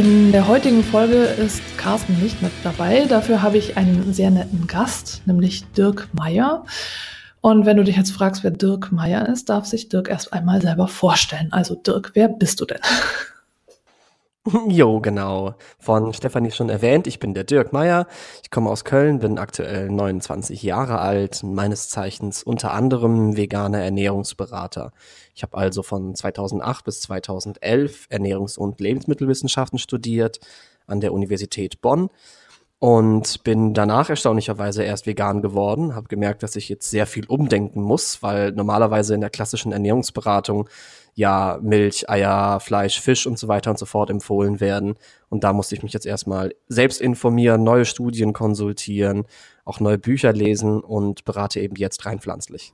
In der heutigen Folge ist Carsten nicht mit dabei. Dafür habe ich einen sehr netten Gast, nämlich Dirk Meyer. Und wenn du dich jetzt fragst, wer Dirk Meyer ist, darf sich Dirk erst einmal selber vorstellen. Also Dirk, wer bist du denn? Jo, genau. Von Stefanie schon erwähnt, ich bin der Dirk Meyer. Ich komme aus Köln, bin aktuell 29 Jahre alt, meines Zeichens unter anderem veganer Ernährungsberater. Ich habe also von 2008 bis 2011 Ernährungs- und Lebensmittelwissenschaften studiert an der Universität Bonn und bin danach erstaunlicherweise erst vegan geworden, habe gemerkt, dass ich jetzt sehr viel umdenken muss, weil normalerweise in der klassischen Ernährungsberatung ja Milch, Eier, Fleisch, Fisch und so weiter und so fort empfohlen werden. Und da musste ich mich jetzt erstmal selbst informieren, neue Studien konsultieren, auch neue Bücher lesen und berate eben jetzt rein pflanzlich.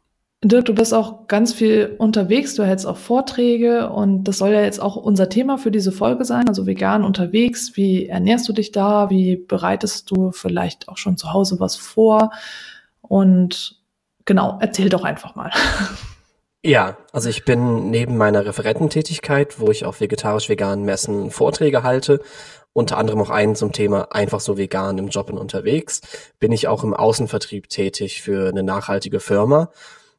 Dirk, du bist auch ganz viel unterwegs, du hältst auch Vorträge und das soll ja jetzt auch unser Thema für diese Folge sein, also vegan unterwegs. Wie ernährst du dich da? Wie bereitest du vielleicht auch schon zu Hause was vor? Und genau, erzähl doch einfach mal. Ja, also ich bin neben meiner Referententätigkeit, wo ich auf vegetarisch-veganen Messen Vorträge halte, unter anderem auch einen zum Thema einfach so vegan im Job und unterwegs, bin ich auch im Außenvertrieb tätig für eine nachhaltige Firma.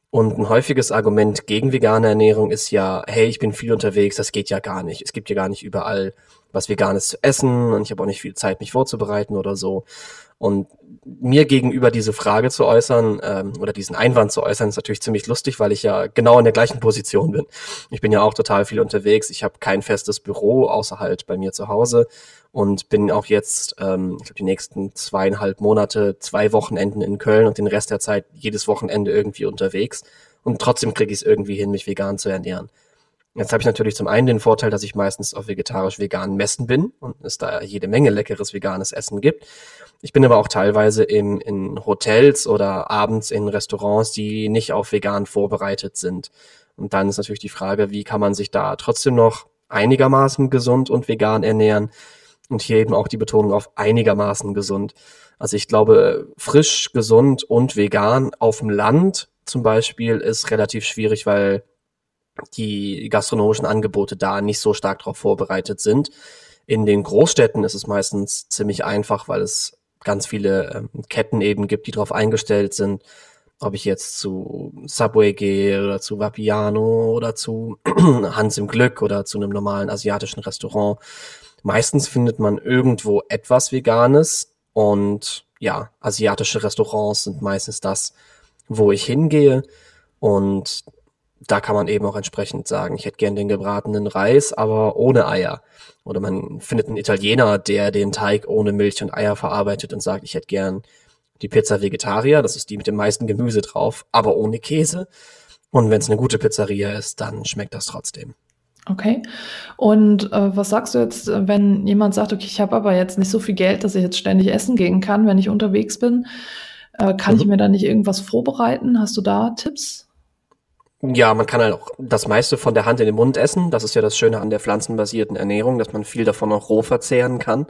Und ein häufiges Argument gegen vegane Ernährung ist ja, hey, ich bin viel unterwegs, das geht ja gar nicht. Es gibt ja gar nicht überall was Veganes zu essen und ich habe auch nicht viel Zeit, mich vorzubereiten oder so. Und mir gegenüber diese Frage zu äußern ähm, oder diesen Einwand zu äußern, ist natürlich ziemlich lustig, weil ich ja genau in der gleichen Position bin. Ich bin ja auch total viel unterwegs. Ich habe kein festes Büro außer halt bei mir zu Hause und bin auch jetzt, ähm, ich glaube, die nächsten zweieinhalb Monate, zwei Wochenenden in Köln und den Rest der Zeit jedes Wochenende irgendwie unterwegs. Und trotzdem kriege ich es irgendwie hin, mich vegan zu ernähren. Jetzt habe ich natürlich zum einen den Vorteil, dass ich meistens auf vegetarisch-veganen Messen bin und es da jede Menge leckeres veganes Essen gibt. Ich bin aber auch teilweise im, in Hotels oder abends in Restaurants, die nicht auf vegan vorbereitet sind. Und dann ist natürlich die Frage, wie kann man sich da trotzdem noch einigermaßen gesund und vegan ernähren? Und hier eben auch die Betonung auf einigermaßen gesund. Also ich glaube, frisch, gesund und vegan auf dem Land zum Beispiel ist relativ schwierig, weil die gastronomischen Angebote da nicht so stark darauf vorbereitet sind. In den Großstädten ist es meistens ziemlich einfach, weil es ganz viele ähm, Ketten eben gibt, die darauf eingestellt sind. Ob ich jetzt zu Subway gehe oder zu Vapiano oder zu Hans im Glück oder zu einem normalen asiatischen Restaurant. Meistens findet man irgendwo etwas Veganes und ja, asiatische Restaurants sind meistens das, wo ich hingehe. Und da kann man eben auch entsprechend sagen, ich hätte gern den gebratenen Reis, aber ohne Eier. Oder man findet einen Italiener, der den Teig ohne Milch und Eier verarbeitet und sagt, ich hätte gern die Pizza Vegetarier, das ist die mit dem meisten Gemüse drauf, aber ohne Käse. Und wenn es eine gute Pizzeria ist, dann schmeckt das trotzdem. Okay. Und äh, was sagst du jetzt, wenn jemand sagt, okay, ich habe aber jetzt nicht so viel Geld, dass ich jetzt ständig essen gehen kann, wenn ich unterwegs bin? Äh, kann mhm. ich mir da nicht irgendwas vorbereiten? Hast du da Tipps? Ja, man kann halt auch das meiste von der Hand in den Mund essen. Das ist ja das Schöne an der pflanzenbasierten Ernährung, dass man viel davon auch roh verzehren kann.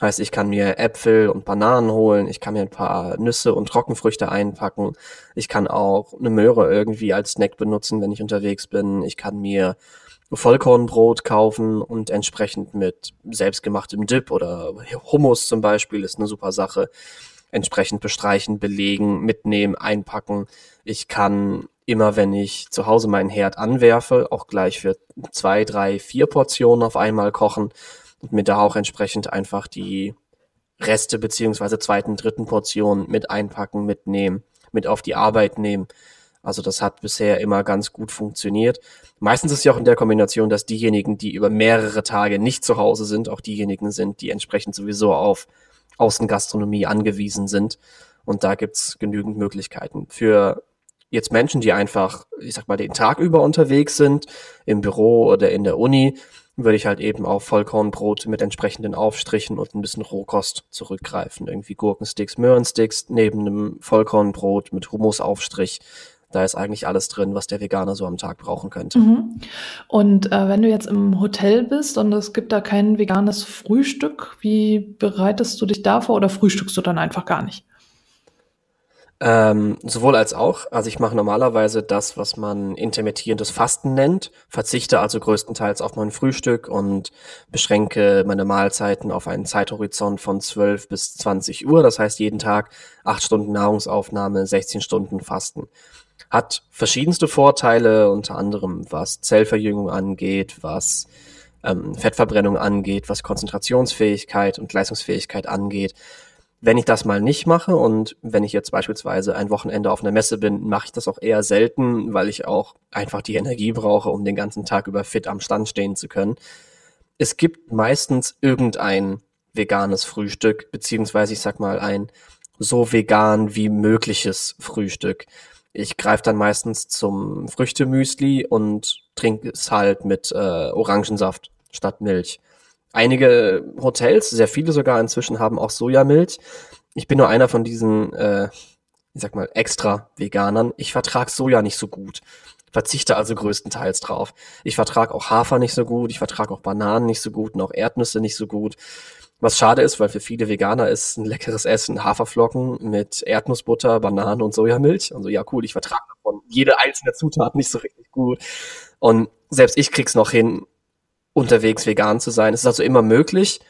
Heißt, ich kann mir Äpfel und Bananen holen, ich kann mir ein paar Nüsse und Trockenfrüchte einpacken. Ich kann auch eine Möhre irgendwie als Snack benutzen, wenn ich unterwegs bin. Ich kann mir Vollkornbrot kaufen und entsprechend mit selbstgemachtem Dip oder Hummus zum Beispiel ist eine super Sache. Entsprechend bestreichen, belegen, mitnehmen, einpacken. Ich kann immer wenn ich zu Hause meinen Herd anwerfe, auch gleich für zwei, drei, vier Portionen auf einmal kochen und mir da auch entsprechend einfach die Reste beziehungsweise zweiten, dritten Portionen mit einpacken, mitnehmen, mit auf die Arbeit nehmen. Also das hat bisher immer ganz gut funktioniert. Meistens ist ja auch in der Kombination, dass diejenigen, die über mehrere Tage nicht zu Hause sind, auch diejenigen sind, die entsprechend sowieso auf Außengastronomie angewiesen sind. Und da gibt's genügend Möglichkeiten. Für jetzt Menschen, die einfach, ich sag mal, den Tag über unterwegs sind, im Büro oder in der Uni, würde ich halt eben auf Vollkornbrot mit entsprechenden Aufstrichen und ein bisschen Rohkost zurückgreifen. Irgendwie Gurkensticks, Möhrensticks neben einem Vollkornbrot mit Humusaufstrich. Da ist eigentlich alles drin, was der Veganer so am Tag brauchen könnte. Mhm. Und äh, wenn du jetzt im Hotel bist und es gibt da kein veganes Frühstück, wie bereitest du dich da vor oder frühstückst du dann einfach gar nicht? Ähm, sowohl als auch. Also ich mache normalerweise das, was man intermittierendes Fasten nennt, verzichte also größtenteils auf mein Frühstück und beschränke meine Mahlzeiten auf einen Zeithorizont von 12 bis 20 Uhr. Das heißt jeden Tag 8 Stunden Nahrungsaufnahme, 16 Stunden Fasten. Hat verschiedenste Vorteile, unter anderem was Zellverjüngung angeht, was ähm, Fettverbrennung angeht, was Konzentrationsfähigkeit und Leistungsfähigkeit angeht. Wenn ich das mal nicht mache und wenn ich jetzt beispielsweise ein Wochenende auf einer Messe bin, mache ich das auch eher selten, weil ich auch einfach die Energie brauche, um den ganzen Tag über fit am Stand stehen zu können. Es gibt meistens irgendein veganes Frühstück, beziehungsweise ich sag mal ein so vegan wie mögliches Frühstück. Ich greife dann meistens zum Früchtemüsli und trinke es halt mit äh, Orangensaft statt Milch. Einige Hotels, sehr viele sogar inzwischen, haben auch Sojamilch. Ich bin nur einer von diesen, äh, ich sag mal, extra Veganern. Ich vertrag Soja nicht so gut. Verzichte also größtenteils drauf. Ich vertrag auch Hafer nicht so gut. Ich vertrag auch Bananen nicht so gut und auch Erdnüsse nicht so gut. Was schade ist, weil für viele Veganer ist ein leckeres Essen Haferflocken mit Erdnussbutter, Bananen und Sojamilch. Also ja, cool, ich vertrage davon jede einzelne Zutat nicht so richtig gut. Und selbst ich krieg's noch hin, unterwegs vegan zu sein. Es ist also immer möglich.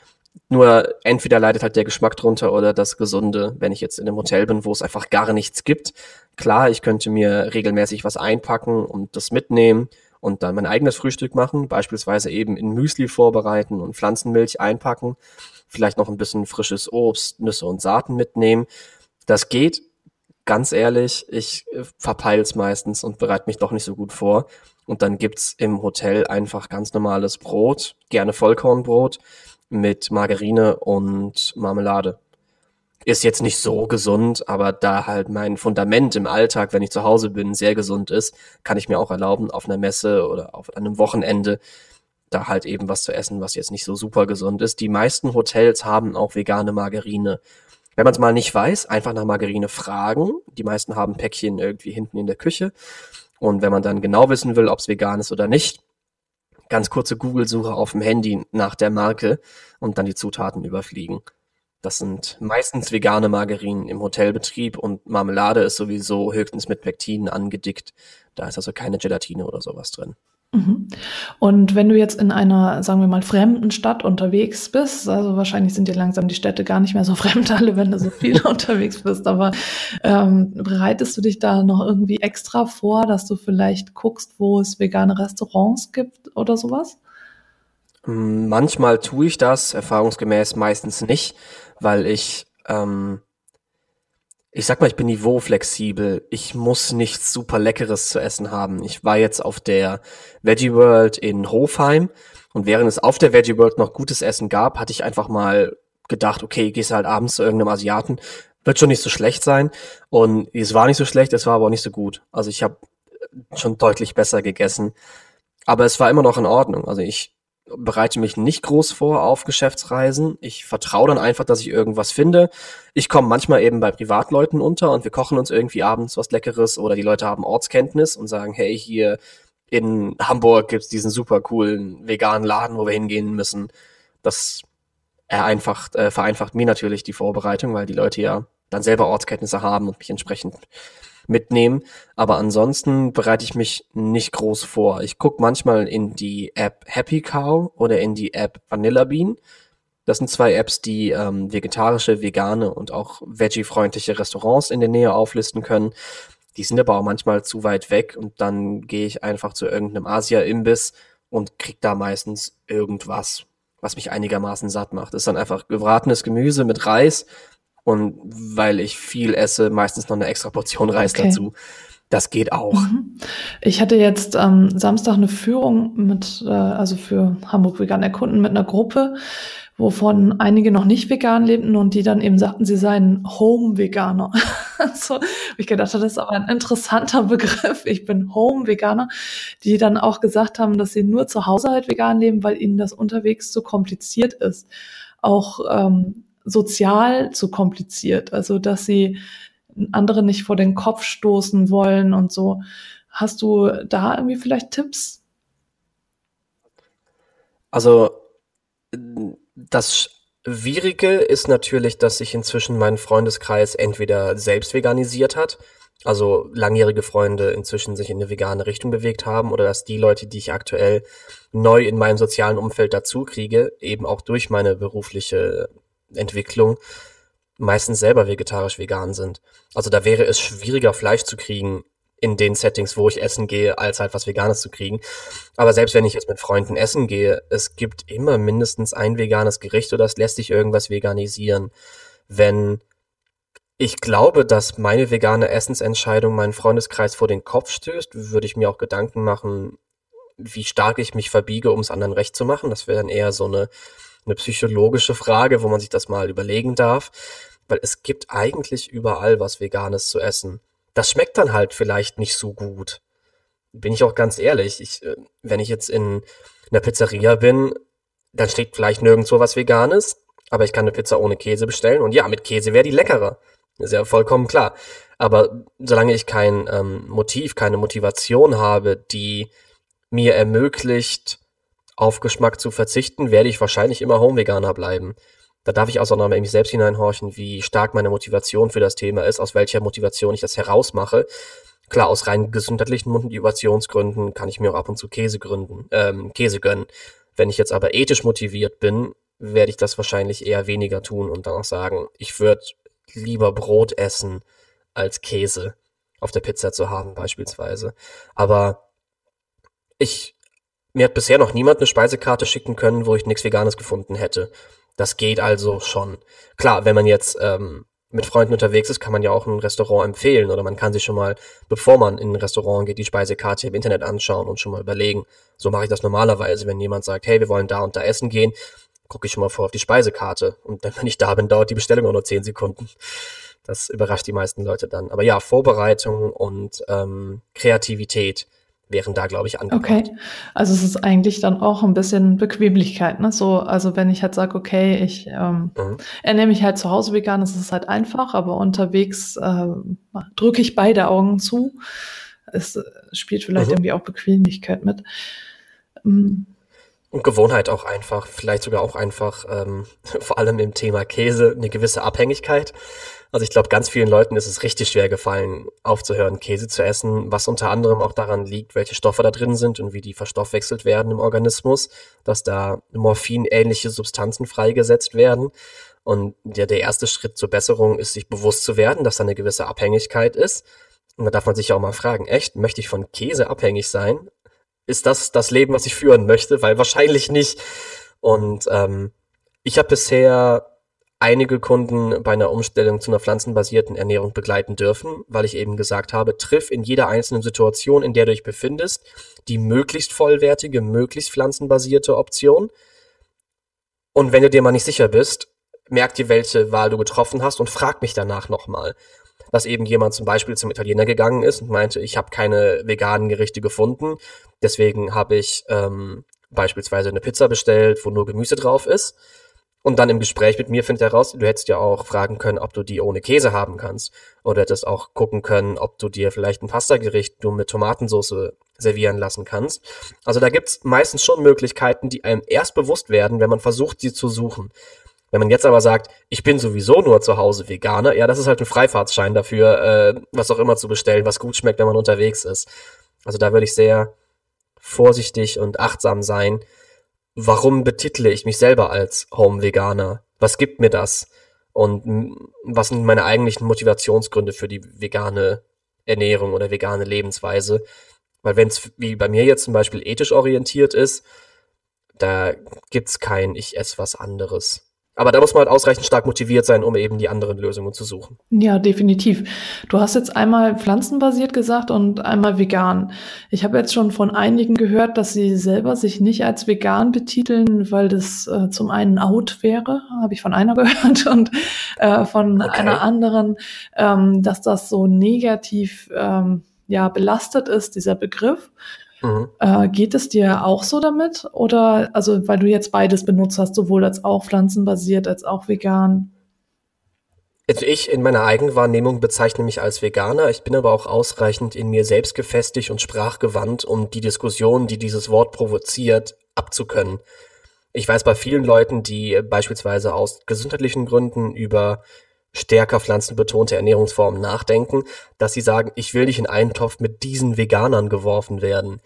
Nur entweder leidet halt der Geschmack drunter oder das Gesunde, wenn ich jetzt in einem Hotel bin, wo es einfach gar nichts gibt. Klar, ich könnte mir regelmäßig was einpacken und das mitnehmen und dann mein eigenes Frühstück machen, beispielsweise eben in Müsli vorbereiten und Pflanzenmilch einpacken, vielleicht noch ein bisschen frisches Obst, Nüsse und Saaten mitnehmen. Das geht, ganz ehrlich, ich äh, verpeil's meistens und bereite mich doch nicht so gut vor. Und dann gibt's im Hotel einfach ganz normales Brot, gerne Vollkornbrot mit Margarine und Marmelade. Ist jetzt nicht so gesund, aber da halt mein Fundament im Alltag, wenn ich zu Hause bin, sehr gesund ist, kann ich mir auch erlauben, auf einer Messe oder auf einem Wochenende da halt eben was zu essen, was jetzt nicht so super gesund ist. Die meisten Hotels haben auch vegane Margarine. Wenn man es mal nicht weiß, einfach nach Margarine fragen. Die meisten haben Päckchen irgendwie hinten in der Küche. Und wenn man dann genau wissen will, ob es vegan ist oder nicht, ganz kurze Google-Suche auf dem Handy nach der Marke und dann die Zutaten überfliegen. Das sind meistens vegane Margarinen im Hotelbetrieb und Marmelade ist sowieso höchstens mit Pektin angedickt. Da ist also keine Gelatine oder sowas drin. Mhm. Und wenn du jetzt in einer, sagen wir mal, fremden Stadt unterwegs bist, also wahrscheinlich sind dir langsam die Städte gar nicht mehr so fremd alle, wenn du so viel unterwegs bist, aber ähm, bereitest du dich da noch irgendwie extra vor, dass du vielleicht guckst, wo es vegane Restaurants gibt oder sowas? Manchmal tue ich das, erfahrungsgemäß meistens nicht, weil ich ähm, ich sag mal, ich bin niveauflexibel. Ich muss nichts super Leckeres zu essen haben. Ich war jetzt auf der Veggie World in Hofheim und während es auf der Veggie World noch gutes Essen gab, hatte ich einfach mal gedacht, okay, gehst halt abends zu irgendeinem Asiaten, wird schon nicht so schlecht sein. Und es war nicht so schlecht, es war aber auch nicht so gut. Also ich habe schon deutlich besser gegessen. Aber es war immer noch in Ordnung. Also ich bereite mich nicht groß vor auf Geschäftsreisen. Ich vertraue dann einfach, dass ich irgendwas finde. Ich komme manchmal eben bei Privatleuten unter und wir kochen uns irgendwie abends was Leckeres oder die Leute haben Ortskenntnis und sagen, hey, hier in Hamburg gibt's diesen super coolen veganen Laden, wo wir hingehen müssen. Das äh, vereinfacht mir natürlich die Vorbereitung, weil die Leute ja dann selber Ortskenntnisse haben und mich entsprechend mitnehmen. Aber ansonsten bereite ich mich nicht groß vor. Ich gucke manchmal in die App Happy Cow oder in die App Vanilla Bean. Das sind zwei Apps, die ähm, vegetarische, vegane und auch veggie-freundliche Restaurants in der Nähe auflisten können. Die sind aber auch manchmal zu weit weg und dann gehe ich einfach zu irgendeinem Asia-Imbiss und krieg da meistens irgendwas, was mich einigermaßen satt macht. Das ist dann einfach gebratenes Gemüse mit Reis und weil ich viel esse, meistens noch eine extra Portion Reis okay. dazu. Das geht auch. Mhm. Ich hatte jetzt am ähm, Samstag eine Führung mit, äh, also für Hamburg Vegan Erkunden mit einer Gruppe, wovon einige noch nicht vegan lebten und die dann eben sagten, sie seien Home-Veganer. so, ich gedacht, das ist aber ein interessanter Begriff. Ich bin Home-Veganer, die dann auch gesagt haben, dass sie nur zu Hause halt vegan leben, weil ihnen das unterwegs zu kompliziert ist. Auch ähm, sozial zu kompliziert. Also, dass sie andere nicht vor den Kopf stoßen wollen und so. Hast du da irgendwie vielleicht Tipps? Also das Schwierige ist natürlich, dass sich inzwischen mein Freundeskreis entweder selbst veganisiert hat, also langjährige Freunde inzwischen sich in eine vegane Richtung bewegt haben, oder dass die Leute, die ich aktuell neu in meinem sozialen Umfeld dazu kriege, eben auch durch meine berufliche Entwicklung, meistens selber vegetarisch vegan sind. Also da wäre es schwieriger, Fleisch zu kriegen in den Settings, wo ich essen gehe, als halt was Veganes zu kriegen. Aber selbst wenn ich jetzt mit Freunden essen gehe, es gibt immer mindestens ein veganes Gericht oder es lässt sich irgendwas veganisieren. Wenn ich glaube, dass meine vegane Essensentscheidung meinen Freundeskreis vor den Kopf stößt, würde ich mir auch Gedanken machen, wie stark ich mich verbiege, um es anderen recht zu machen. Das wäre dann eher so eine eine psychologische Frage, wo man sich das mal überlegen darf, weil es gibt eigentlich überall was Veganes zu essen. Das schmeckt dann halt vielleicht nicht so gut. Bin ich auch ganz ehrlich. Ich, äh, wenn ich jetzt in einer Pizzeria bin, dann steht vielleicht nirgendwo was Veganes, aber ich kann eine Pizza ohne Käse bestellen und ja, mit Käse wäre die leckerer. Ist ja vollkommen klar. Aber solange ich kein ähm, Motiv, keine Motivation habe, die mir ermöglicht, auf Geschmack zu verzichten, werde ich wahrscheinlich immer Home-Veganer bleiben. Da darf ich also noch mal in mich selbst hineinhorchen, wie stark meine Motivation für das Thema ist, aus welcher Motivation ich das herausmache. Klar, aus rein gesundheitlichen Motivationsgründen kann ich mir auch ab und zu Käse gründen, ähm, Käse gönnen. Wenn ich jetzt aber ethisch motiviert bin, werde ich das wahrscheinlich eher weniger tun und dann auch sagen, ich würde lieber Brot essen als Käse auf der Pizza zu haben beispielsweise. Aber ich mir hat bisher noch niemand eine Speisekarte schicken können, wo ich nichts Veganes gefunden hätte. Das geht also schon. Klar, wenn man jetzt ähm, mit Freunden unterwegs ist, kann man ja auch ein Restaurant empfehlen oder man kann sich schon mal, bevor man in ein Restaurant geht, die Speisekarte im Internet anschauen und schon mal überlegen. So mache ich das normalerweise, wenn jemand sagt, hey, wir wollen da und da essen gehen, gucke ich schon mal vor auf die Speisekarte und dann, wenn ich da bin, dauert die Bestellung auch nur zehn Sekunden. Das überrascht die meisten Leute dann. Aber ja, Vorbereitung und ähm, Kreativität wären da, glaube ich, angebracht. Okay, also es ist eigentlich dann auch ein bisschen Bequemlichkeit, ne? So, also wenn ich halt sage, okay, ich ähm, mhm. ernähre mich halt zu Hause vegan, das ist halt einfach, aber unterwegs äh, drücke ich beide Augen zu. Es spielt vielleicht mhm. irgendwie auch Bequemlichkeit mit. Mhm. Und Gewohnheit auch einfach, vielleicht sogar auch einfach, ähm, vor allem im Thema Käse, eine gewisse Abhängigkeit. Also ich glaube, ganz vielen Leuten ist es richtig schwer gefallen, aufzuhören, Käse zu essen, was unter anderem auch daran liegt, welche Stoffe da drin sind und wie die verstoffwechselt werden im Organismus, dass da morphinähnliche Substanzen freigesetzt werden. Und der, der erste Schritt zur Besserung ist, sich bewusst zu werden, dass da eine gewisse Abhängigkeit ist. Und da darf man sich ja auch mal fragen, echt, möchte ich von Käse abhängig sein? Ist das das Leben, was ich führen möchte? Weil wahrscheinlich nicht. Und ähm, ich habe bisher einige Kunden bei einer Umstellung zu einer pflanzenbasierten Ernährung begleiten dürfen, weil ich eben gesagt habe, triff in jeder einzelnen Situation, in der du dich befindest, die möglichst vollwertige, möglichst pflanzenbasierte Option. Und wenn du dir mal nicht sicher bist, merk dir, welche Wahl du getroffen hast und frag mich danach nochmal. Dass eben jemand zum Beispiel zum Italiener gegangen ist und meinte, ich habe keine veganen Gerichte gefunden, deswegen habe ich ähm, beispielsweise eine Pizza bestellt, wo nur Gemüse drauf ist und dann im Gespräch mit mir findet er raus, du hättest ja auch fragen können, ob du die ohne Käse haben kannst. Oder hättest auch gucken können, ob du dir vielleicht ein Pastagericht nur mit Tomatensauce servieren lassen kannst. Also da gibt's meistens schon Möglichkeiten, die einem erst bewusst werden, wenn man versucht, sie zu suchen. Wenn man jetzt aber sagt, ich bin sowieso nur zu Hause Veganer, ja, das ist halt ein Freifahrtsschein dafür, äh, was auch immer zu bestellen, was gut schmeckt, wenn man unterwegs ist. Also da würde ich sehr vorsichtig und achtsam sein, warum betitle ich mich selber als Home-Veganer? Was gibt mir das? Und was sind meine eigentlichen Motivationsgründe für die vegane Ernährung oder vegane Lebensweise? Weil wenn es wie bei mir jetzt zum Beispiel ethisch orientiert ist, da gibt's kein ich esse was anderes. Aber da muss man halt ausreichend stark motiviert sein, um eben die anderen Lösungen zu suchen. Ja, definitiv. Du hast jetzt einmal pflanzenbasiert gesagt und einmal vegan. Ich habe jetzt schon von einigen gehört, dass sie selber sich nicht als vegan betiteln, weil das äh, zum einen out wäre, habe ich von einer gehört, und äh, von okay. einer anderen, ähm, dass das so negativ ähm, ja belastet ist, dieser Begriff. Mhm. Äh, geht es dir auch so damit? Oder, also, weil du jetzt beides benutzt hast, sowohl als auch pflanzenbasiert, als auch vegan? Also ich in meiner Eigenwahrnehmung bezeichne mich als Veganer. Ich bin aber auch ausreichend in mir selbst gefestigt und sprachgewandt, um die Diskussion, die dieses Wort provoziert, abzukönnen. Ich weiß bei vielen Leuten, die beispielsweise aus gesundheitlichen Gründen über stärker pflanzenbetonte Ernährungsformen nachdenken, dass sie sagen, ich will nicht in einen Topf mit diesen Veganern geworfen werden.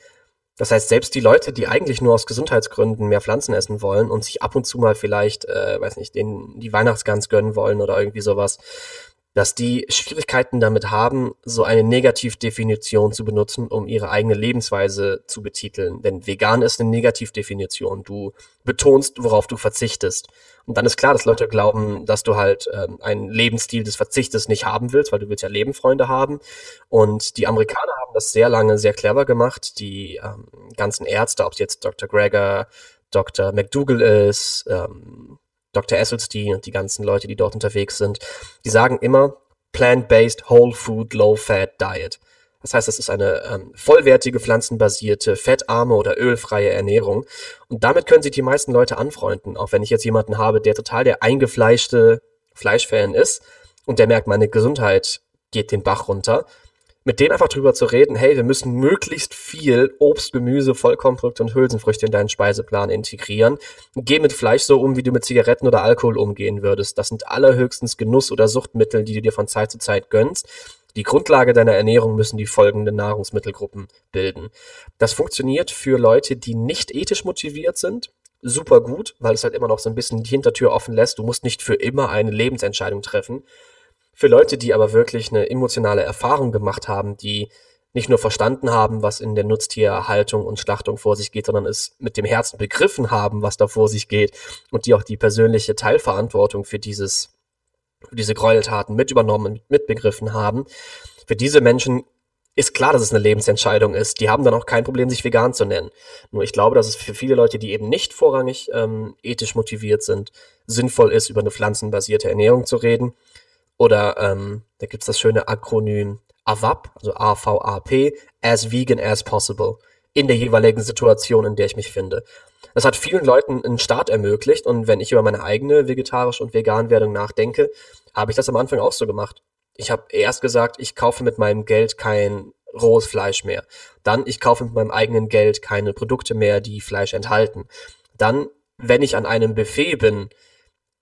Das heißt, selbst die Leute, die eigentlich nur aus Gesundheitsgründen mehr Pflanzen essen wollen und sich ab und zu mal vielleicht, äh, weiß nicht, den, die Weihnachtsgans gönnen wollen oder irgendwie sowas, dass die Schwierigkeiten damit haben, so eine Negativdefinition zu benutzen, um ihre eigene Lebensweise zu betiteln. Denn vegan ist eine Negativdefinition. Du betonst, worauf du verzichtest. Und dann ist klar, dass Leute glauben, dass du halt ähm, einen Lebensstil des Verzichtes nicht haben willst, weil du willst ja Lebenfreunde haben. Und die Amerikaner haben das sehr lange sehr clever gemacht. Die ähm, ganzen Ärzte, ob es jetzt Dr. Greger, Dr. McDougall ist, ähm, Dr. Esselstein und die ganzen Leute, die dort unterwegs sind, die sagen immer Plant-Based Whole Food Low Fat Diet. Das heißt, das ist eine ähm, vollwertige, pflanzenbasierte, fettarme oder ölfreie Ernährung. Und damit können sich die meisten Leute anfreunden. Auch wenn ich jetzt jemanden habe, der total der eingefleischte Fleischfan ist und der merkt, meine Gesundheit geht den Bach runter, mit denen einfach drüber zu reden, hey, wir müssen möglichst viel Obst, Gemüse, Vollkornprodukte und Hülsenfrüchte in deinen Speiseplan integrieren. Geh mit Fleisch so um, wie du mit Zigaretten oder Alkohol umgehen würdest. Das sind allerhöchstens Genuss- oder Suchtmittel, die du dir von Zeit zu Zeit gönnst. Die Grundlage deiner Ernährung müssen die folgenden Nahrungsmittelgruppen bilden. Das funktioniert für Leute, die nicht ethisch motiviert sind, super gut, weil es halt immer noch so ein bisschen die Hintertür offen lässt. Du musst nicht für immer eine Lebensentscheidung treffen. Für Leute, die aber wirklich eine emotionale Erfahrung gemacht haben, die nicht nur verstanden haben, was in der Nutztierhaltung und Schlachtung vor sich geht, sondern es mit dem Herzen begriffen haben, was da vor sich geht und die auch die persönliche Teilverantwortung für dieses, für diese Gräueltaten mit übernommen, mitbegriffen haben. Für diese Menschen ist klar, dass es eine Lebensentscheidung ist. Die haben dann auch kein Problem, sich vegan zu nennen. Nur ich glaube, dass es für viele Leute, die eben nicht vorrangig ähm, ethisch motiviert sind, sinnvoll ist, über eine pflanzenbasierte Ernährung zu reden oder ähm, da gibt's das schöne Akronym AVAP, also A-V-A-P, as vegan as possible, in der jeweiligen Situation, in der ich mich finde. Das hat vielen Leuten einen Start ermöglicht und wenn ich über meine eigene vegetarische und vegan Werdung nachdenke, habe ich das am Anfang auch so gemacht. Ich habe erst gesagt, ich kaufe mit meinem Geld kein rohes Fleisch mehr. Dann, ich kaufe mit meinem eigenen Geld keine Produkte mehr, die Fleisch enthalten. Dann, wenn ich an einem Buffet bin,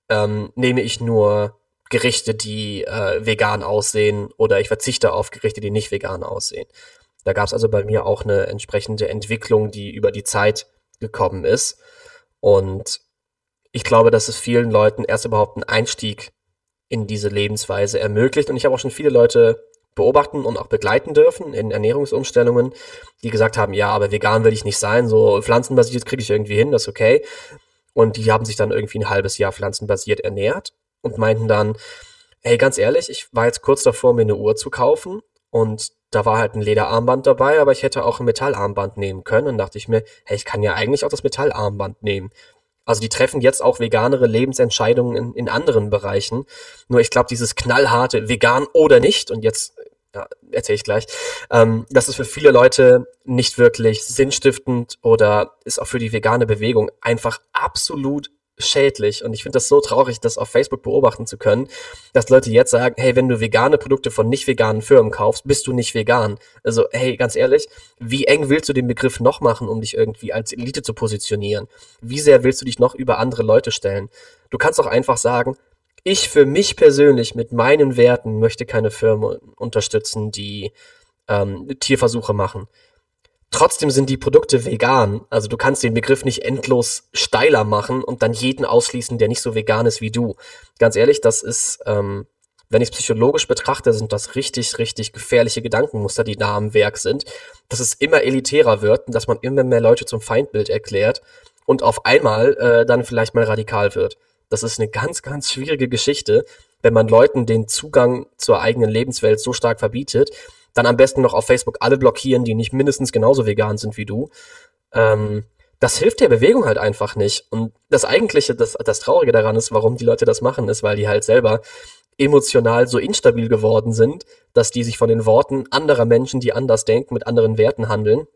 ähm, nehme ich nur Gerichte, die äh, vegan aussehen oder ich verzichte auf Gerichte, die nicht vegan aussehen. Da gab es also bei mir auch eine entsprechende Entwicklung, die über die Zeit gekommen ist. Und ich glaube, dass es vielen Leuten erst überhaupt einen Einstieg in diese Lebensweise ermöglicht. Und ich habe auch schon viele Leute beobachten und auch begleiten dürfen in Ernährungsumstellungen, die gesagt haben, ja, aber vegan will ich nicht sein, so pflanzenbasiert kriege ich irgendwie hin, das ist okay. Und die haben sich dann irgendwie ein halbes Jahr pflanzenbasiert ernährt und meinten dann, hey, ganz ehrlich, ich war jetzt kurz davor, mir eine Uhr zu kaufen und da war halt ein Lederarmband dabei, aber ich hätte auch ein Metallarmband nehmen können. Und dachte ich mir, hey, ich kann ja eigentlich auch das Metallarmband nehmen. Also die treffen jetzt auch veganere Lebensentscheidungen in, in anderen Bereichen. Nur ich glaube, dieses knallharte vegan oder nicht, und jetzt ja, erzähle ich gleich, ähm, das ist für viele Leute nicht wirklich sinnstiftend oder ist auch für die vegane Bewegung einfach absolut schädlich. Und ich finde das so traurig, das auf Facebook beobachten zu können, dass Leute jetzt sagen, hey, wenn du vegane Produkte von nicht veganen Firmen kaufst, bist du nicht vegan. Also, hey, ganz ehrlich, wie eng willst du den Begriff noch machen, um dich irgendwie als Elite zu positionieren? Wie sehr willst du dich noch über andere Leute stellen? Du kannst auch einfach sagen, ich für mich persönlich mit meinen Werten möchte keine Firmen unterstützen, die ähm, Tierversuche machen. Trotzdem sind die Produkte vegan. Also du kannst den Begriff nicht endlos steiler machen und dann jeden ausschließen, der nicht so vegan ist wie du. Ganz ehrlich, das ist, ähm, wenn ich es psychologisch betrachte, sind das richtig, richtig gefährliche Gedankenmuster, die da am Werk sind. Dass es immer elitärer wird und dass man immer mehr Leute zum Feindbild erklärt und auf einmal äh, dann vielleicht mal radikal wird. Das ist eine ganz, ganz schwierige Geschichte, wenn man Leuten den Zugang zur eigenen Lebenswelt so stark verbietet. Dann am besten noch auf Facebook alle blockieren, die nicht mindestens genauso vegan sind wie du. Ähm, das hilft der Bewegung halt einfach nicht. Und das eigentliche, das, das Traurige daran ist, warum die Leute das machen, ist, weil die halt selber emotional so instabil geworden sind, dass die sich von den Worten anderer Menschen, die anders denken, mit anderen Werten handeln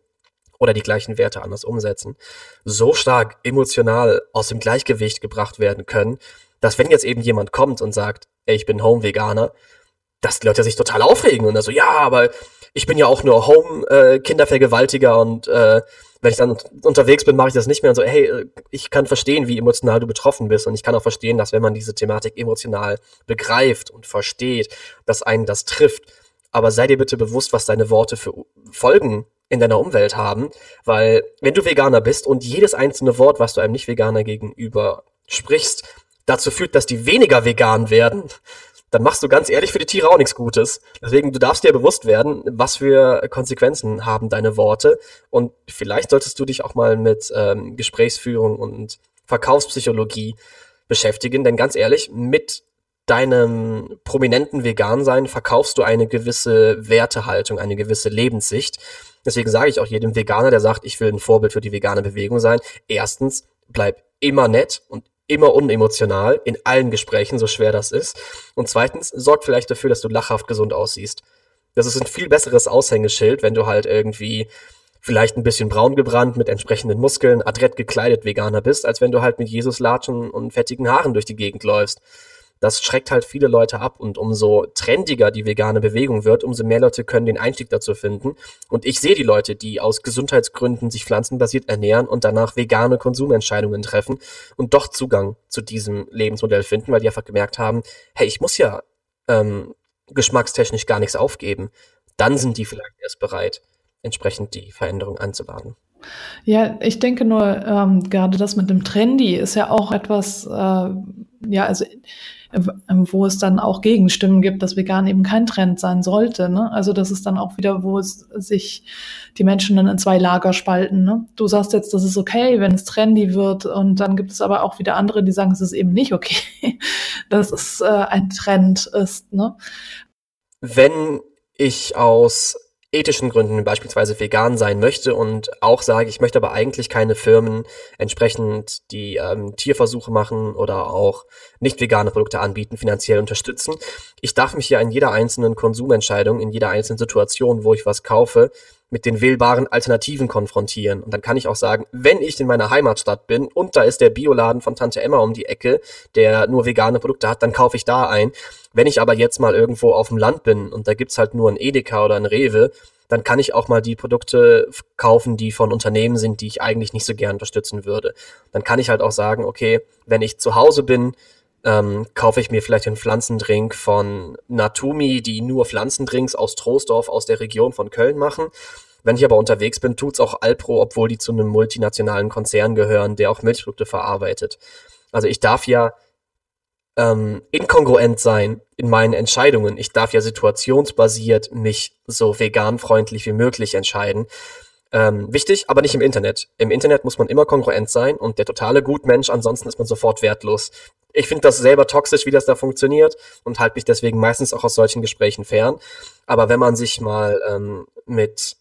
oder die gleichen Werte anders umsetzen, so stark emotional aus dem Gleichgewicht gebracht werden können, dass wenn jetzt eben jemand kommt und sagt, ey, ich bin Home-Veganer, dass die Leute sich total aufregen und dann so, ja, aber ich bin ja auch nur Home-Kindervergewaltiger äh, und äh, wenn ich dann unterwegs bin, mache ich das nicht mehr. Und so, hey, äh, ich kann verstehen, wie emotional du betroffen bist. Und ich kann auch verstehen, dass wenn man diese Thematik emotional begreift und versteht, dass einen das trifft. Aber sei dir bitte bewusst, was deine Worte für Folgen in deiner Umwelt haben, weil wenn du Veganer bist und jedes einzelne Wort, was du einem Nicht-Veganer gegenüber sprichst, dazu führt, dass die weniger vegan werden, dann machst du ganz ehrlich für die Tiere auch nichts Gutes. Deswegen, du darfst dir bewusst werden, was für Konsequenzen haben deine Worte. Und vielleicht solltest du dich auch mal mit ähm, Gesprächsführung und Verkaufspsychologie beschäftigen. Denn ganz ehrlich, mit deinem prominenten Vegan-Sein verkaufst du eine gewisse Wertehaltung, eine gewisse Lebenssicht. Deswegen sage ich auch jedem Veganer, der sagt, ich will ein Vorbild für die vegane Bewegung sein, erstens, bleib immer nett und immer unemotional in allen Gesprächen, so schwer das ist. Und zweitens, sorg vielleicht dafür, dass du lachhaft gesund aussiehst. Das ist ein viel besseres Aushängeschild, wenn du halt irgendwie vielleicht ein bisschen braun gebrannt mit entsprechenden Muskeln, adrett gekleidet Veganer bist, als wenn du halt mit Jesus-Latschen und fettigen Haaren durch die Gegend läufst das schreckt halt viele Leute ab und umso trendiger die vegane Bewegung wird, umso mehr Leute können den Einstieg dazu finden. Und ich sehe die Leute, die aus Gesundheitsgründen sich pflanzenbasiert ernähren und danach vegane Konsumentscheidungen treffen und doch Zugang zu diesem Lebensmodell finden, weil die einfach gemerkt haben, hey, ich muss ja ähm, geschmackstechnisch gar nichts aufgeben. Dann sind die vielleicht erst bereit, entsprechend die Veränderung anzuladen. Ja, ich denke nur, ähm, gerade das mit dem Trendy ist ja auch etwas, äh, ja, also wo es dann auch Gegenstimmen gibt, dass vegan eben kein Trend sein sollte. Ne? Also das ist dann auch wieder, wo es sich die Menschen dann in zwei Lager spalten. Ne? Du sagst jetzt, das ist okay, wenn es trendy wird, und dann gibt es aber auch wieder andere, die sagen, es ist eben nicht okay, dass es äh, ein Trend ist. Ne? Wenn ich aus ethischen Gründen beispielsweise vegan sein möchte und auch sage, ich möchte aber eigentlich keine Firmen entsprechend, die ähm, Tierversuche machen oder auch nicht vegane Produkte anbieten, finanziell unterstützen. Ich darf mich ja in jeder einzelnen Konsumentscheidung, in jeder einzelnen Situation, wo ich was kaufe, mit den wählbaren Alternativen konfrontieren. Und dann kann ich auch sagen, wenn ich in meiner Heimatstadt bin und da ist der Bioladen von Tante Emma um die Ecke, der nur vegane Produkte hat, dann kaufe ich da ein. Wenn ich aber jetzt mal irgendwo auf dem Land bin und da gibt's halt nur ein Edeka oder ein Rewe, dann kann ich auch mal die Produkte kaufen, die von Unternehmen sind, die ich eigentlich nicht so gern unterstützen würde. Dann kann ich halt auch sagen, okay, wenn ich zu Hause bin, ähm, kaufe ich mir vielleicht einen Pflanzendrink von Natumi, die nur Pflanzendrinks aus Troisdorf aus der Region von Köln machen. Wenn ich aber unterwegs bin, tut's auch Alpro, obwohl die zu einem multinationalen Konzern gehören, der auch Milchprodukte verarbeitet. Also ich darf ja ähm, inkongruent sein in meinen Entscheidungen. Ich darf ja situationsbasiert mich so veganfreundlich wie möglich entscheiden. Ähm, wichtig, aber nicht im Internet. Im Internet muss man immer kongruent sein und der totale Gutmensch, ansonsten ist man sofort wertlos. Ich finde das selber toxisch, wie das da funktioniert und halte mich deswegen meistens auch aus solchen Gesprächen fern. Aber wenn man sich mal ähm, mit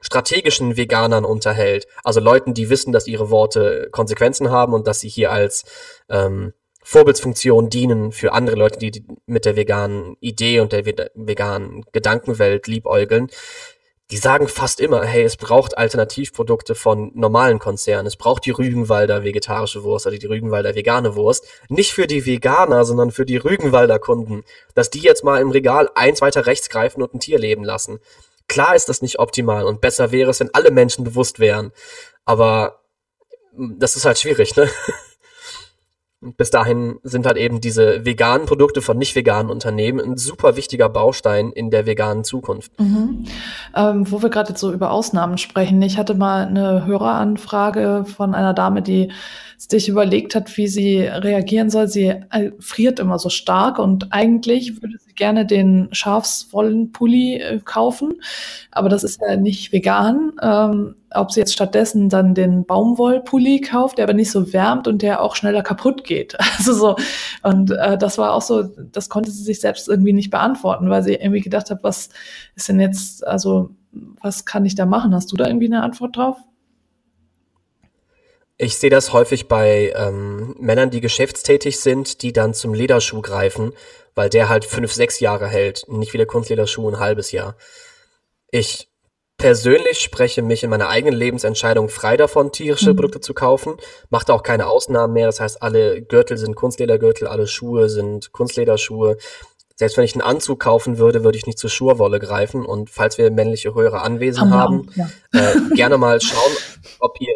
strategischen Veganern unterhält, also Leuten, die wissen, dass ihre Worte Konsequenzen haben und dass sie hier als ähm, Vorbildsfunktion dienen für andere Leute, die mit der veganen Idee und der veganen Gedankenwelt liebäugeln, die sagen fast immer, hey, es braucht Alternativprodukte von normalen Konzernen. Es braucht die Rügenwalder vegetarische Wurst oder die Rügenwalder vegane Wurst. Nicht für die Veganer, sondern für die Rügenwalder Kunden. Dass die jetzt mal im Regal eins weiter rechts greifen und ein Tier leben lassen. Klar ist das nicht optimal und besser wäre es, wenn alle Menschen bewusst wären. Aber das ist halt schwierig, ne? bis dahin sind halt eben diese veganen Produkte von nicht veganen Unternehmen ein super wichtiger Baustein in der veganen Zukunft. Mhm. Ähm, wo wir gerade jetzt so über Ausnahmen sprechen. Ich hatte mal eine Höreranfrage von einer Dame, die sich überlegt hat, wie sie reagieren soll. Sie äh, friert immer so stark und eigentlich würde sie gerne den Schafswollenpulli äh, kaufen, aber das ist ja nicht vegan. Ähm, ob sie jetzt stattdessen dann den Baumwollpulli kauft, der aber nicht so wärmt und der auch schneller kaputt geht. Also so, und äh, das war auch so, das konnte sie sich selbst irgendwie nicht beantworten, weil sie irgendwie gedacht hat, was ist denn jetzt, also was kann ich da machen? Hast du da irgendwie eine Antwort drauf? Ich sehe das häufig bei ähm, Männern, die geschäftstätig sind, die dann zum Lederschuh greifen, weil der halt fünf, sechs Jahre hält, nicht wie der Kunstlederschuh ein halbes Jahr. Ich persönlich spreche mich in meiner eigenen Lebensentscheidung frei davon, tierische mhm. Produkte zu kaufen. Macht auch keine Ausnahmen mehr. Das heißt, alle Gürtel sind Kunstledergürtel, alle Schuhe sind Kunstlederschuhe. Selbst wenn ich einen Anzug kaufen würde, würde ich nicht zur Schurwolle greifen. Und falls wir männliche Hörer anwesend haben, haben ja. äh, gerne mal schauen, ob ihr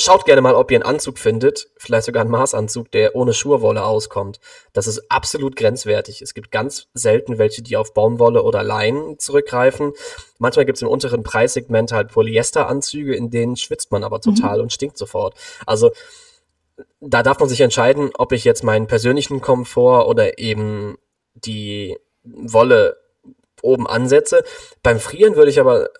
Schaut gerne mal, ob ihr einen Anzug findet, vielleicht sogar einen Maßanzug, der ohne Schurwolle auskommt. Das ist absolut grenzwertig. Es gibt ganz selten welche, die auf Baumwolle oder Leinen zurückgreifen. Manchmal gibt es im unteren Preissegment halt Polyesteranzüge, in denen schwitzt man aber total mhm. und stinkt sofort. Also da darf man sich entscheiden, ob ich jetzt meinen persönlichen Komfort oder eben die Wolle oben ansetze. Beim Frieren würde ich aber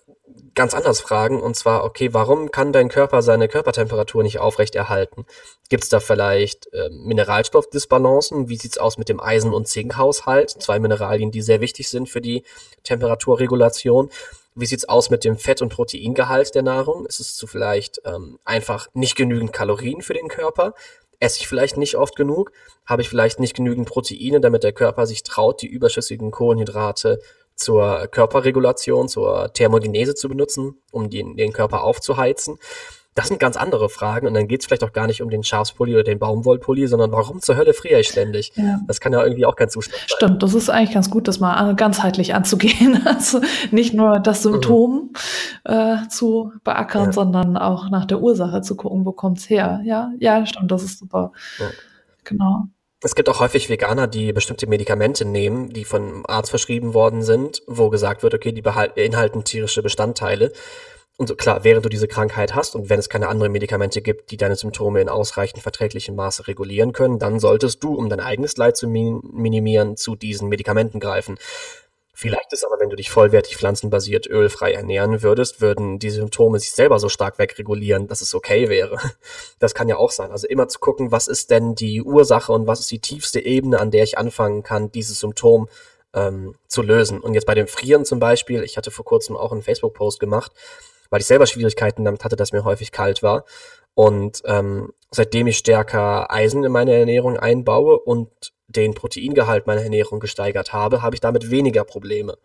ganz anders fragen. Und zwar, okay, warum kann dein Körper seine Körpertemperatur nicht aufrechterhalten? Gibt es da vielleicht äh, Mineralstoffdisbalancen? Wie sieht's aus mit dem Eisen- und Zinkhaushalt? Zwei Mineralien, die sehr wichtig sind für die Temperaturregulation. Wie sieht's aus mit dem Fett- und Proteingehalt der Nahrung? Ist es zu vielleicht ähm, einfach nicht genügend Kalorien für den Körper? Esse ich vielleicht nicht oft genug? Habe ich vielleicht nicht genügend Proteine, damit der Körper sich traut, die überschüssigen Kohlenhydrate zur Körperregulation, zur Thermogenese zu benutzen, um den, den Körper aufzuheizen. Das sind ganz andere Fragen und dann geht es vielleicht auch gar nicht um den Schafspulli oder den Baumwollpulli, sondern warum zur Hölle friere ich ständig? Ja. Das kann ja irgendwie auch kein Zustand sein. Stimmt, das ist eigentlich ganz gut, das mal ganzheitlich anzugehen. Also nicht nur das Symptom mhm. äh, zu beackern, ja. sondern auch nach der Ursache zu gucken, wo kommt's her. Ja, ja, stimmt, das ist super. Ja. Genau. Es gibt auch häufig Veganer, die bestimmte Medikamente nehmen, die von Arzt verschrieben worden sind, wo gesagt wird, okay, die beinhalten tierische Bestandteile. Und klar, während du diese Krankheit hast und wenn es keine anderen Medikamente gibt, die deine Symptome in ausreichend verträglichem Maße regulieren können, dann solltest du, um dein eigenes Leid zu minimieren, zu diesen Medikamenten greifen. Vielleicht ist aber, wenn du dich vollwertig pflanzenbasiert ölfrei ernähren würdest, würden die Symptome sich selber so stark wegregulieren, dass es okay wäre. Das kann ja auch sein. Also immer zu gucken, was ist denn die Ursache und was ist die tiefste Ebene, an der ich anfangen kann, dieses Symptom ähm, zu lösen. Und jetzt bei dem Frieren zum Beispiel, ich hatte vor kurzem auch einen Facebook-Post gemacht, weil ich selber Schwierigkeiten damit hatte, dass mir häufig kalt war. Und ähm, seitdem ich stärker Eisen in meine Ernährung einbaue und den Proteingehalt meiner Ernährung gesteigert habe, habe ich damit weniger Probleme.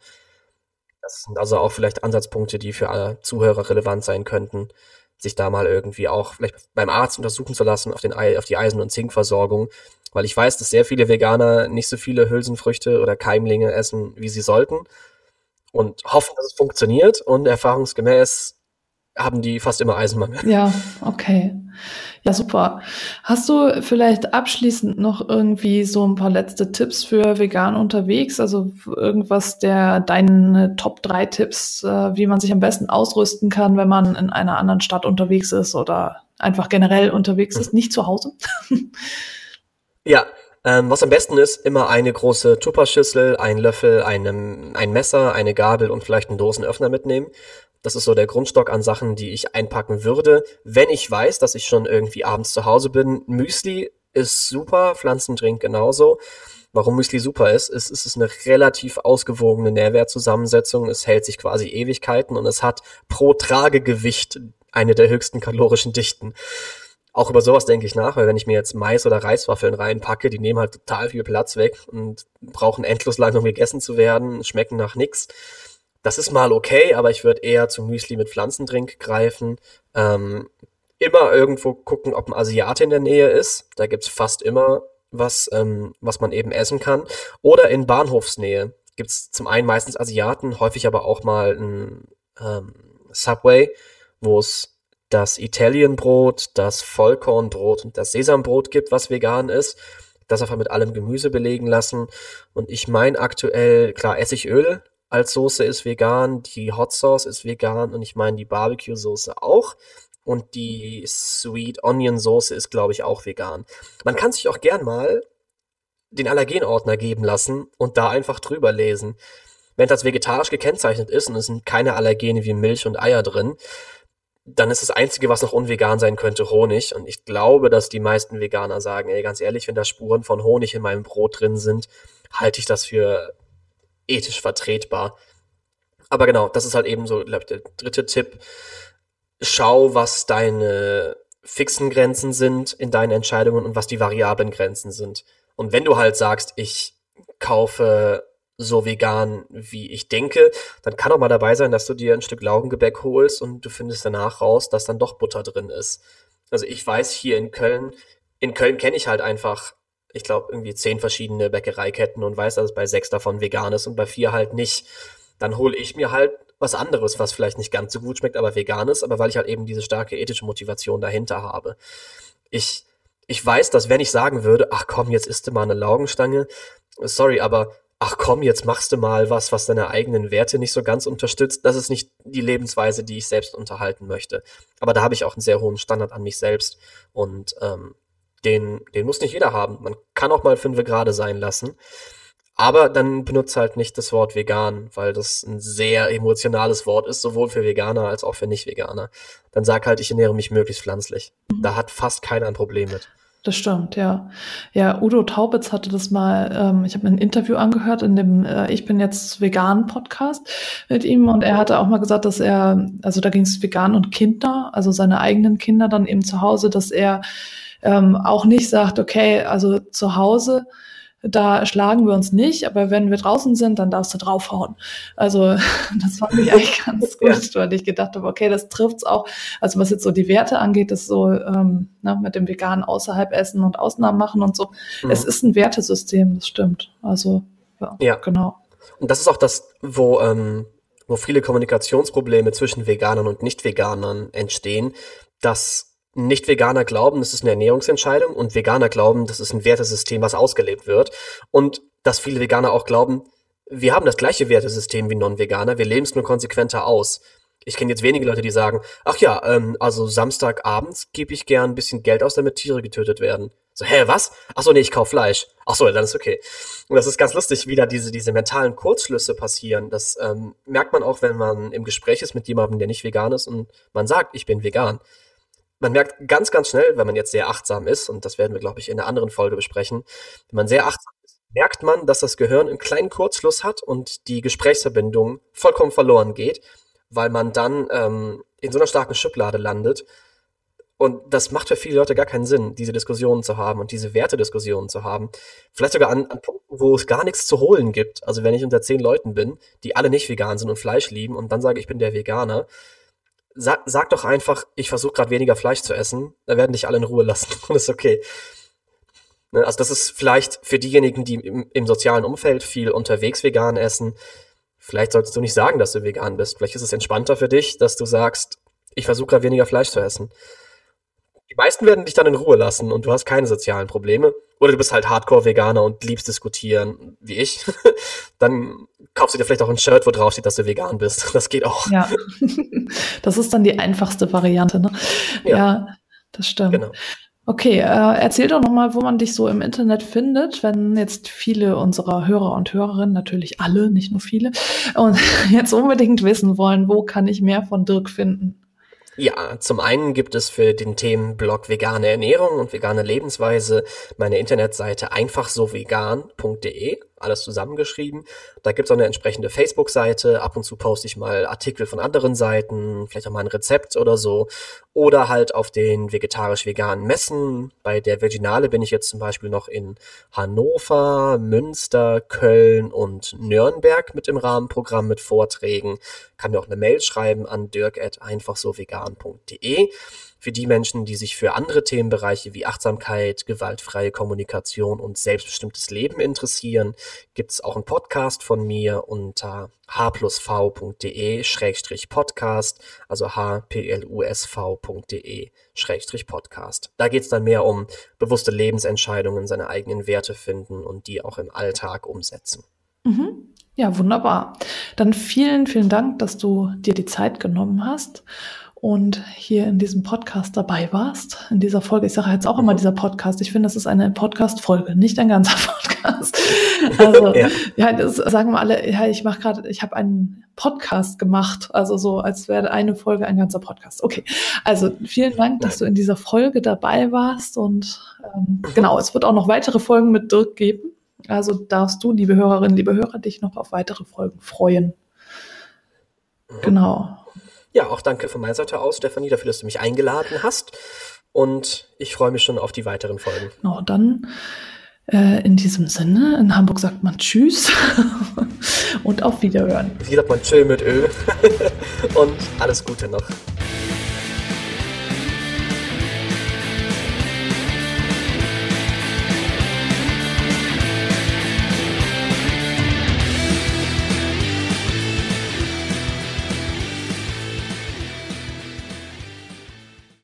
Das sind also auch vielleicht Ansatzpunkte, die für alle Zuhörer relevant sein könnten, sich da mal irgendwie auch vielleicht beim Arzt untersuchen zu lassen auf, den, auf die Eisen- und Zinkversorgung, weil ich weiß, dass sehr viele Veganer nicht so viele Hülsenfrüchte oder Keimlinge essen, wie sie sollten und hoffen, dass es funktioniert und erfahrungsgemäß haben die fast immer Eisenmangel. Ja, okay. Ja, super. Hast du vielleicht abschließend noch irgendwie so ein paar letzte Tipps für vegan unterwegs? Also irgendwas der deine Top 3 Tipps, äh, wie man sich am besten ausrüsten kann, wenn man in einer anderen Stadt unterwegs ist oder einfach generell unterwegs ist, hm. nicht zu Hause? ja, ähm, was am besten ist, immer eine große Tupperschüssel, ein Löffel, einem, ein Messer, eine Gabel und vielleicht einen Dosenöffner mitnehmen. Das ist so der Grundstock an Sachen, die ich einpacken würde, wenn ich weiß, dass ich schon irgendwie abends zu Hause bin. Müsli ist super, Pflanzendrink genauso. Warum Müsli super ist, ist, ist es eine relativ ausgewogene Nährwertzusammensetzung. Es hält sich quasi Ewigkeiten und es hat pro Tragegewicht eine der höchsten kalorischen Dichten. Auch über sowas denke ich nach, weil wenn ich mir jetzt Mais oder Reiswaffeln reinpacke, die nehmen halt total viel Platz weg und brauchen endlos lang, um gegessen zu werden, schmecken nach nix. Das ist mal okay, aber ich würde eher zum Müsli mit Pflanzendrink greifen. Ähm, immer irgendwo gucken, ob ein Asiate in der Nähe ist. Da gibt's fast immer was, ähm, was man eben essen kann. Oder in Bahnhofsnähe gibt's zum einen meistens Asiaten, häufig aber auch mal ein ähm, Subway, wo es das Italienbrot, das Vollkornbrot und das Sesambrot gibt, was vegan ist. Das einfach mit allem Gemüse belegen lassen. Und ich meine aktuell, klar, Essigöl als Soße ist vegan, die Hot Sauce ist vegan und ich meine die Barbecue Soße auch. Und die Sweet Onion Soße ist, glaube ich, auch vegan. Man kann sich auch gern mal den Allergenordner geben lassen und da einfach drüber lesen. Wenn das vegetarisch gekennzeichnet ist und es sind keine Allergene wie Milch und Eier drin, dann ist das Einzige, was noch unvegan sein könnte, Honig. Und ich glaube, dass die meisten Veganer sagen, ey, ganz ehrlich, wenn da Spuren von Honig in meinem Brot drin sind, halte ich das für ethisch vertretbar. Aber genau, das ist halt eben so glaub, der dritte Tipp. Schau, was deine fixen Grenzen sind in deinen Entscheidungen und was die variablen Grenzen sind. Und wenn du halt sagst, ich kaufe so vegan, wie ich denke, dann kann auch mal dabei sein, dass du dir ein Stück Laugengebäck holst und du findest danach raus, dass dann doch Butter drin ist. Also ich weiß hier in Köln, in Köln kenne ich halt einfach, ich glaube, irgendwie zehn verschiedene Bäckereiketten und weiß, dass es bei sechs davon vegan ist und bei vier halt nicht. Dann hole ich mir halt was anderes, was vielleicht nicht ganz so gut schmeckt, aber vegan ist, aber weil ich halt eben diese starke ethische Motivation dahinter habe. Ich, ich weiß, dass wenn ich sagen würde, ach komm, jetzt isst du mal eine Laugenstange, sorry, aber ach komm, jetzt machst du mal was, was deine eigenen Werte nicht so ganz unterstützt. Das ist nicht die Lebensweise, die ich selbst unterhalten möchte. Aber da habe ich auch einen sehr hohen Standard an mich selbst und ähm, den, den muss nicht jeder haben. Man kann auch mal fünf gerade sein lassen. Aber dann benutzt halt nicht das Wort vegan, weil das ein sehr emotionales Wort ist, sowohl für Veganer als auch für Nicht-Veganer. Dann sag halt, ich ernähre mich möglichst pflanzlich. Mhm. Da hat fast keiner ein Problem mit. Das stimmt, ja. Ja, Udo Taubitz hatte das mal, ähm, ich habe mir ein Interview angehört in dem äh, Ich bin jetzt vegan Podcast mit ihm und er hatte auch mal gesagt, dass er, also da ging es vegan und Kinder, also seine eigenen Kinder dann eben zu Hause, dass er ähm, auch nicht sagt, okay, also zu Hause da schlagen wir uns nicht, aber wenn wir draußen sind, dann darfst du draufhauen. Also das fand ich eigentlich ganz gut, weil ich gedacht habe, okay, das trifft's auch. Also was jetzt so die Werte angeht, ist so ähm, ne, mit dem Veganen außerhalb essen und Ausnahmen machen und so. Mhm. Es ist ein Wertesystem, das stimmt. Also ja, ja. genau. Und das ist auch das, wo ähm, wo viele Kommunikationsprobleme zwischen Veganern und Nicht-Veganern entstehen, dass nicht-Veganer glauben, das ist eine Ernährungsentscheidung und Veganer glauben, das ist ein Wertesystem, was ausgelebt wird. Und dass viele Veganer auch glauben, wir haben das gleiche Wertesystem wie Non-Veganer, wir leben es nur konsequenter aus. Ich kenne jetzt wenige Leute, die sagen, ach ja, ähm, also Samstagabends gebe ich gern ein bisschen Geld aus, damit Tiere getötet werden. So, hä, was? Ach so, nee, ich kauf Fleisch. Ach so, dann ist okay. Und das ist ganz lustig, wie da diese, diese mentalen Kurzschlüsse passieren. Das ähm, merkt man auch, wenn man im Gespräch ist mit jemandem, der nicht vegan ist und man sagt, ich bin vegan man merkt ganz, ganz schnell, wenn man jetzt sehr achtsam ist, und das werden wir, glaube ich, in einer anderen Folge besprechen, wenn man sehr achtsam ist, merkt man, dass das Gehirn einen kleinen Kurzschluss hat und die Gesprächsverbindung vollkommen verloren geht, weil man dann ähm, in so einer starken Schublade landet. Und das macht für viele Leute gar keinen Sinn, diese Diskussionen zu haben und diese Wertediskussionen zu haben. Vielleicht sogar an, an Punkten, wo es gar nichts zu holen gibt. Also wenn ich unter zehn Leuten bin, die alle nicht vegan sind und Fleisch lieben und dann sage ich bin der Veganer, sag, sag doch einfach, ich versuche gerade weniger Fleisch zu essen, dann werden dich alle in Ruhe lassen und ist okay. Ne, also das ist vielleicht für diejenigen, die im, im, sozialen Umfeld viel unterwegs vegan essen, vielleicht solltest du nicht sagen, dass du vegan bist. Vielleicht ist es entspannter für dich, dass du sagst, ich versuche gerade weniger Fleisch zu essen. Die meisten werden dich dann in Ruhe lassen und du hast keine sozialen Probleme. Oder du bist halt Hardcore-Veganer und liebst diskutieren, wie ich. dann kaufst du dir vielleicht auch ein Shirt, wo drauf steht, dass du vegan bist. Das geht auch. Ja, das ist dann die einfachste Variante. Ne? Ja. ja, das stimmt. Genau. Okay, äh, erzähl doch nochmal, wo man dich so im Internet findet, wenn jetzt viele unserer Hörer und Hörerinnen, natürlich alle, nicht nur viele, und jetzt unbedingt wissen wollen, wo kann ich mehr von Dirk finden? Ja, zum einen gibt es für den Themenblog vegane Ernährung und vegane Lebensweise meine Internetseite einfachsovegan.de alles zusammengeschrieben. Da gibt's auch eine entsprechende Facebook-Seite. Ab und zu poste ich mal Artikel von anderen Seiten, vielleicht auch mal ein Rezept oder so. Oder halt auf den vegetarisch-veganen Messen. Bei der Veginale bin ich jetzt zum Beispiel noch in Hannover, Münster, Köln und Nürnberg mit im Rahmenprogramm mit Vorträgen. Kann mir auch eine Mail schreiben an dirk.einfachsovegan.de für die Menschen, die sich für andere Themenbereiche wie Achtsamkeit, gewaltfreie Kommunikation und selbstbestimmtes Leben interessieren, gibt es auch einen Podcast von mir unter hplusv.de-podcast, also hplusv.de-podcast. Da geht es dann mehr um bewusste Lebensentscheidungen, seine eigenen Werte finden und die auch im Alltag umsetzen. Mhm. Ja, wunderbar. Dann vielen, vielen Dank, dass du dir die Zeit genommen hast. Und hier in diesem Podcast dabei warst, in dieser Folge. Ich sage jetzt auch immer dieser Podcast. Ich finde, das ist eine Podcast-Folge, nicht ein ganzer Podcast. Also ja, ja das sagen wir alle, ja, ich mache gerade, ich habe einen Podcast gemacht, also so, als wäre eine Folge ein ganzer Podcast. Okay, also vielen Dank, dass du in dieser Folge dabei warst und ähm, genau, es wird auch noch weitere Folgen mit Dirk geben. Also darfst du, liebe Hörerinnen, liebe Hörer, dich noch auf weitere Folgen freuen. Genau. Ja, auch danke von meiner Seite aus, Stefanie, dafür, dass du mich eingeladen hast. Und ich freue mich schon auf die weiteren Folgen. Genau, dann äh, in diesem Sinne, in Hamburg sagt man Tschüss und auf Wiederhören. Hier sagt man Chill mit Öl und alles Gute noch.